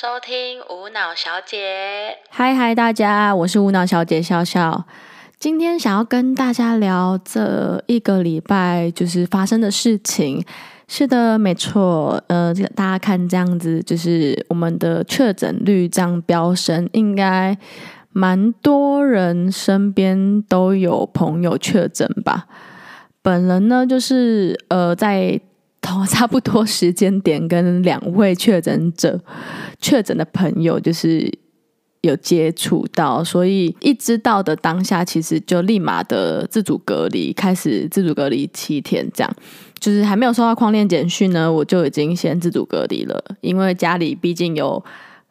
收听无脑小姐。嗨嗨，大家，我是无脑小姐笑笑。今天想要跟大家聊这一个礼拜就是发生的事情。是的，没错。呃，大家看这样子，就是我们的确诊率这样飙升，应该蛮多人身边都有朋友确诊吧。本人呢，就是呃，在同差不多时间点跟两位确诊者确诊的朋友，就是有接触到，所以一知道的当下，其实就立马的自主隔离，开始自主隔离七天，这样。就是还没有收到框链简讯呢，我就已经先自主隔离了，因为家里毕竟有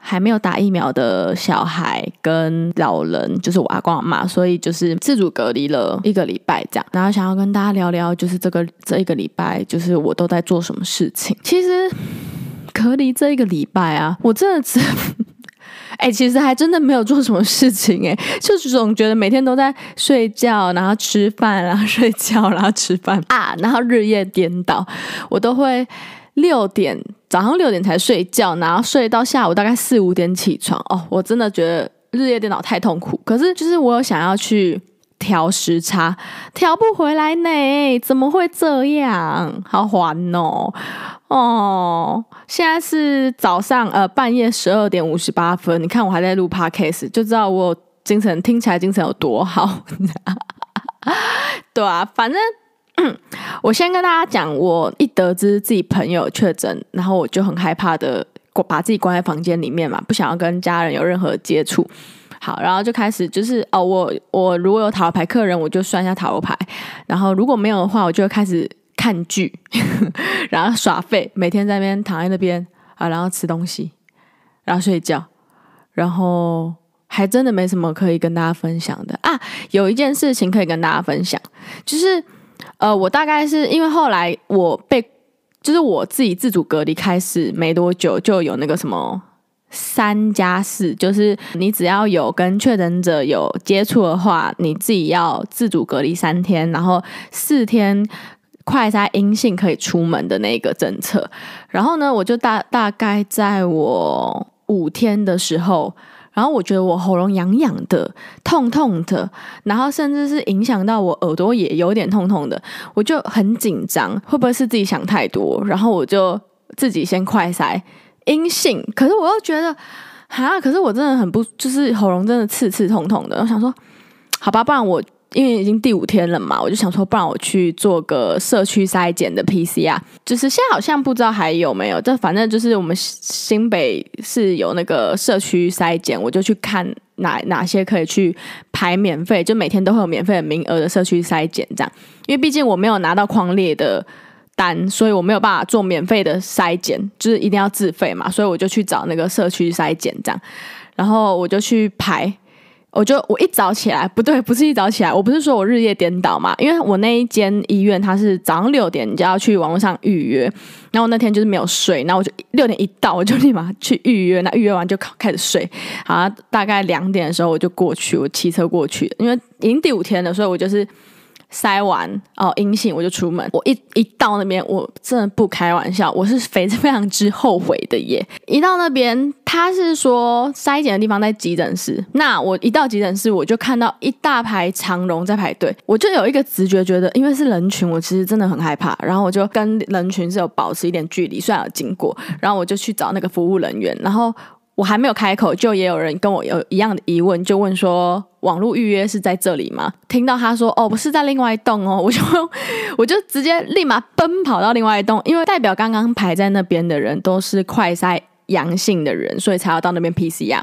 还没有打疫苗的小孩跟老人，就是我阿公阿妈，所以就是自主隔离了一个礼拜这样。然后想要跟大家聊聊，就是这个这一个礼拜，就是我都在做什么事情。其实隔离这一个礼拜啊，我真的只。哎、其实还真的没有做什么事情哎，就是总觉得每天都在睡觉，然后吃饭，然后睡觉，然后吃饭啊，然后日夜颠倒。我都会六点早上六点才睡觉，然后睡到下午大概四五点起床。哦，我真的觉得日夜颠倒太痛苦。可是就是我有想要去调时差，调不回来呢，怎么会这样？好烦哦。哦，现在是早上呃半夜十二点五十八分，你看我还在录 podcast，就知道我精神听起来精神有多好。对啊，反正 我先跟大家讲，我一得知自己朋友确诊，然后我就很害怕的把自己关在房间里面嘛，不想要跟家人有任何接触。好，然后就开始就是哦，我我如果有塔罗牌客人，我就算一下塔罗牌，然后如果没有的话，我就开始。看剧，然后耍废，每天在那边躺在那边啊，然后吃东西，然后睡觉，然后还真的没什么可以跟大家分享的啊。有一件事情可以跟大家分享，就是呃，我大概是因为后来我被，就是我自己自主隔离开始没多久，就有那个什么三加四，就是你只要有跟确诊者有接触的话，你自己要自主隔离三天，然后四天。快筛阴性可以出门的那个政策，然后呢，我就大大概在我五天的时候，然后我觉得我喉咙痒痒的、痛痛的，然后甚至是影响到我耳朵也有点痛痛的，我就很紧张，会不会是自己想太多？然后我就自己先快塞阴性，可是我又觉得啊，可是我真的很不，就是喉咙真的刺刺痛痛的，我想说，好吧，不然我。因为已经第五天了嘛，我就想说，不然我去做个社区筛检的 PCR，就是现在好像不知道还有没有，但反正就是我们新北是有那个社区筛检，我就去看哪哪些可以去排免费，就每天都会有免费的名额的社区筛检这样。因为毕竟我没有拿到匡列的单，所以我没有办法做免费的筛检，就是一定要自费嘛，所以我就去找那个社区筛检这样，然后我就去排。我就我一早起来，不对，不是一早起来，我不是说我日夜颠倒嘛，因为我那一间医院它是早上六点就要去网络上预约，然后那天就是没有睡，然后我就六点一到我就立马去预约，那预约完就开始睡，好，大概两点的时候我就过去，我骑车过去，因为已经第五天了，所以我就是。筛完哦，阴性我就出门。我一一到那边，我真的不开玩笑，我是非常非常之后悔的耶。一到那边，他是说筛检的地方在急诊室。那我一到急诊室，我就看到一大排长龙在排队，我就有一个直觉，觉得因为是人群，我其实真的很害怕。然后我就跟人群是有保持一点距离，虽然有经过，然后我就去找那个服务人员，然后。我还没有开口，就也有人跟我有一样的疑问，就问说网络预约是在这里吗？听到他说哦，不是在另外一栋哦，我就我就直接立马奔跑到另外一栋，因为代表刚刚排在那边的人都是快筛阳性的人，所以才要到那边 PCR，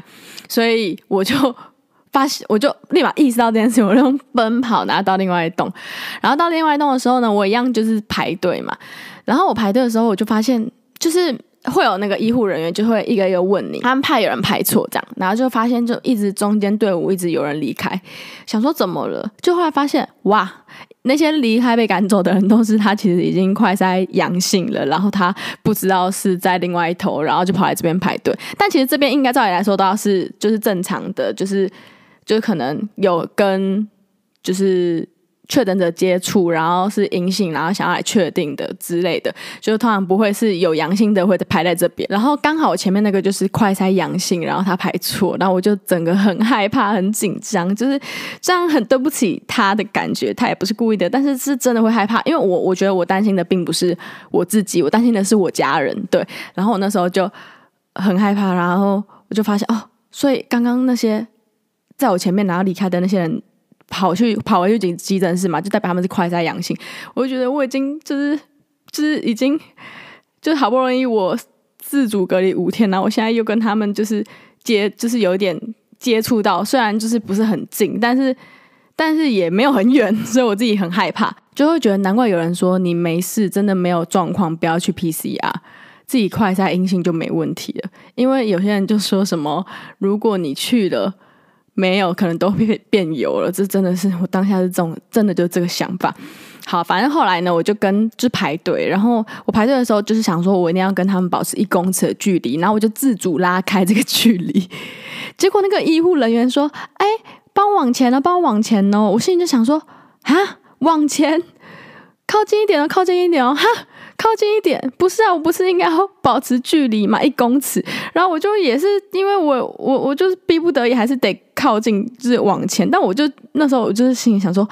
所以我就发现，我就立马意识到这件事，我就奔跑，然后到另外一栋，然后到另外一栋的时候呢，我一样就是排队嘛，然后我排队的时候，我就发现就是。会有那个医护人员就会一个一个问你，他们怕有人排错这样，然后就发现就一直中间队伍一直有人离开，想说怎么了，就后来发现哇，那些离开被赶走的人都是他其实已经快筛阳性了，然后他不知道是在另外一头，然后就跑来这边排队，但其实这边应该照理来说都要是就是正常的，就是就是可能有跟就是。确诊者接触，然后是阴性，然后想要来确定的之类的，就通常不会是有阳性的会排在这边。然后刚好前面那个就是快筛阳性，然后他排错，然后我就整个很害怕、很紧张，就是这样很对不起他的感觉。他也不是故意的，但是是真的会害怕，因为我我觉得我担心的并不是我自己，我担心的是我家人。对，然后我那时候就很害怕，然后我就发现哦，所以刚刚那些在我前面然后离开的那些人。跑去跑回去急急诊室嘛，就代表他们是快筛阳性。我就觉得我已经就是就是已经就是好不容易我自主隔离五天，然后我现在又跟他们就是接就是有一点接触到，虽然就是不是很近，但是但是也没有很远，所以我自己很害怕，就会觉得难怪有人说你没事，真的没有状况，不要去 PCR，自己快筛阴性就没问题了。因为有些人就说什么，如果你去了。没有，可能都变变油了。这真的是我当下是这种，真的就是这个想法。好，反正后来呢，我就跟就排队，然后我排队的时候就是想说，我一定要跟他们保持一公尺的距离，然后我就自主拉开这个距离。结果那个医护人员说：“哎，帮我往前了，帮我往前哦。”我心里就想说：“啊，往前，靠近一点哦，靠近一点哦，哈。”靠近一点，不是啊，我不是应该要保持距离嘛，一公尺。然后我就也是因为我我我就是逼不得已，还是得靠近，就是往前。但我就那时候我就是心里想说，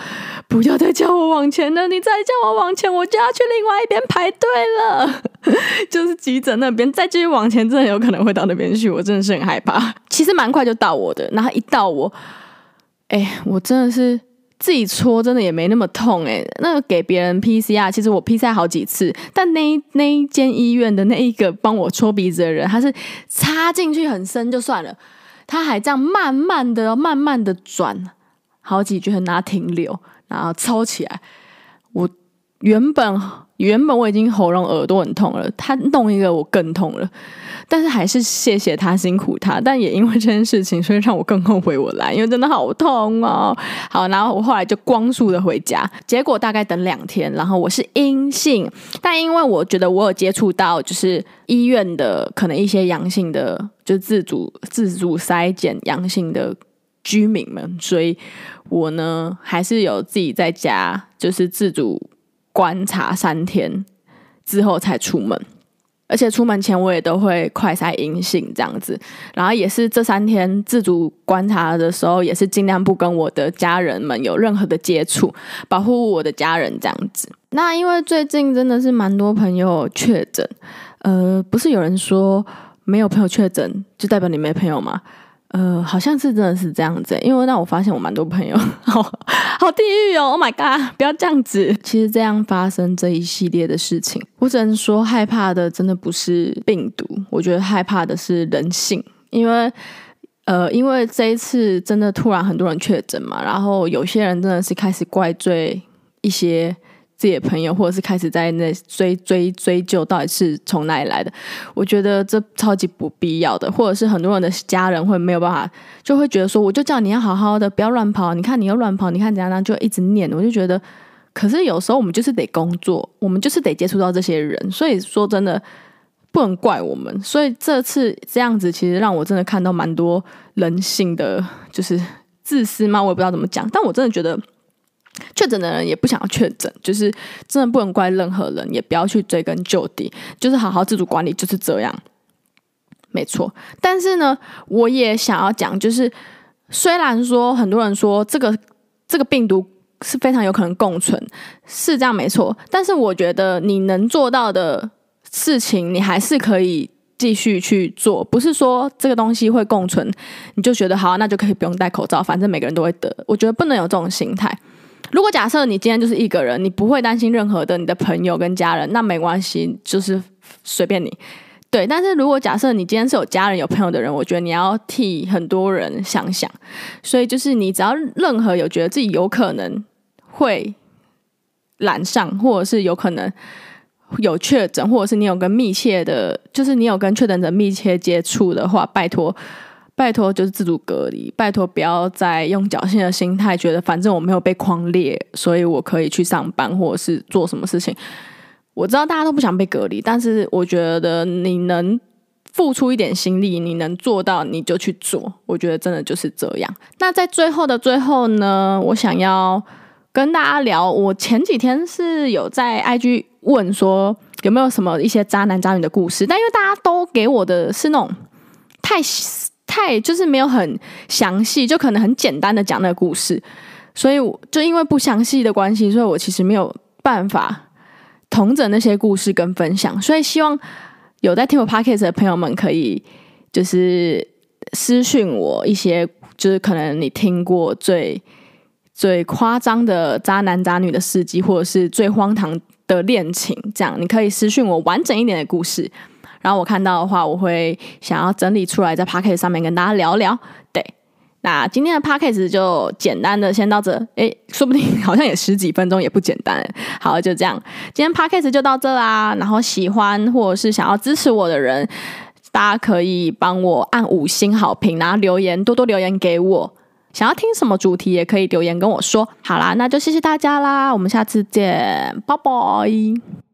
不要再叫我往前了，你再叫我往前，我就要去另外一边排队了。就是急诊那边，再继续往前，真的有可能会到那边去。我真的是很害怕。其实蛮快就到我的，然后一到我，哎，我真的是。自己戳真的也没那么痛诶、欸，那个给别人 PCR，其实我 PCR 好几次，但那那一间医院的那一个帮我戳鼻子的人，他是插进去很深就算了，他还这样慢慢的、慢慢的转好几圈，拿停留，然后抽起来。我原本原本我已经喉咙、耳朵很痛了，他弄一个我更痛了。但是还是谢谢他辛苦他，但也因为这件事情，所以让我更后悔我来，因为真的好痛哦。好，然后我后来就光速的回家，结果大概等两天，然后我是阴性，但因为我觉得我有接触到就是医院的可能一些阳性的，就自主自主筛检阳性的居民们，所以我呢还是有自己在家就是自主观察三天之后才出门。而且出门前我也都会快筛阴性这样子，然后也是这三天自主观察的时候，也是尽量不跟我的家人们有任何的接触，保护我的家人这样子。那因为最近真的是蛮多朋友确诊，呃，不是有人说没有朋友确诊就代表你没朋友吗？呃，好像是真的是这样子，因为让我发现我蛮多朋友，好地狱哦！Oh my god，不要这样子。其实这样发生这一系列的事情，我只能说害怕的真的不是病毒，我觉得害怕的是人性，因为呃，因为这一次真的突然很多人确诊嘛，然后有些人真的是开始怪罪一些。自己的朋友，或者是开始在那追追追究到底是从哪里来的，我觉得这超级不必要的，或者是很多人的家人会没有办法，就会觉得说，我就叫你要好好的，不要乱跑，你看你又乱跑，你看怎样呢？就一直念，我就觉得，可是有时候我们就是得工作，我们就是得接触到这些人，所以说真的不能怪我们。所以这次这样子，其实让我真的看到蛮多人性的，就是自私嘛，我也不知道怎么讲，但我真的觉得。确诊的人也不想要确诊，就是真的不能怪任何人，也不要去追根究底，就是好好自主管理，就是这样，没错。但是呢，我也想要讲，就是虽然说很多人说这个这个病毒是非常有可能共存，是这样没错，但是我觉得你能做到的事情，你还是可以继续去做，不是说这个东西会共存，你就觉得好，那就可以不用戴口罩，反正每个人都会得。我觉得不能有这种心态。如果假设你今天就是一个人，你不会担心任何的你的朋友跟家人，那没关系，就是随便你。对，但是如果假设你今天是有家人有朋友的人，我觉得你要替很多人想想。所以就是你只要任何有觉得自己有可能会染上，或者是有可能有确诊，或者是你有跟密切的，就是你有跟确诊者密切接触的话，拜托。拜托，就是自主隔离。拜托，不要再用侥幸的心态，觉得反正我没有被框列，所以我可以去上班或者是做什么事情。我知道大家都不想被隔离，但是我觉得你能付出一点心力，你能做到，你就去做。我觉得真的就是这样。那在最后的最后呢，我想要跟大家聊。我前几天是有在 IG 问说有没有什么一些渣男渣女的故事，但因为大家都给我的是那种太太就是没有很详细，就可能很简单的讲那个故事，所以我就因为不详细的关系，所以我其实没有办法同整那些故事跟分享。所以希望有在听我 Podcast 的朋友们可以就是私讯我一些，就是可能你听过最最夸张的渣男渣女的事迹，或者是最荒唐的恋情，这样你可以私讯我完整一点的故事。然后我看到的话，我会想要整理出来在 Podcast 上面跟大家聊聊。对，那今天的 Podcast 就简单的先到这。诶，说不定好像也十几分钟，也不简单。好，就这样，今天 Podcast 就到这啦。然后喜欢或者是想要支持我的人，大家可以帮我按五星好评，然后留言，多多留言给我。想要听什么主题，也可以留言跟我说。好啦，那就谢谢大家啦，我们下次见，拜拜。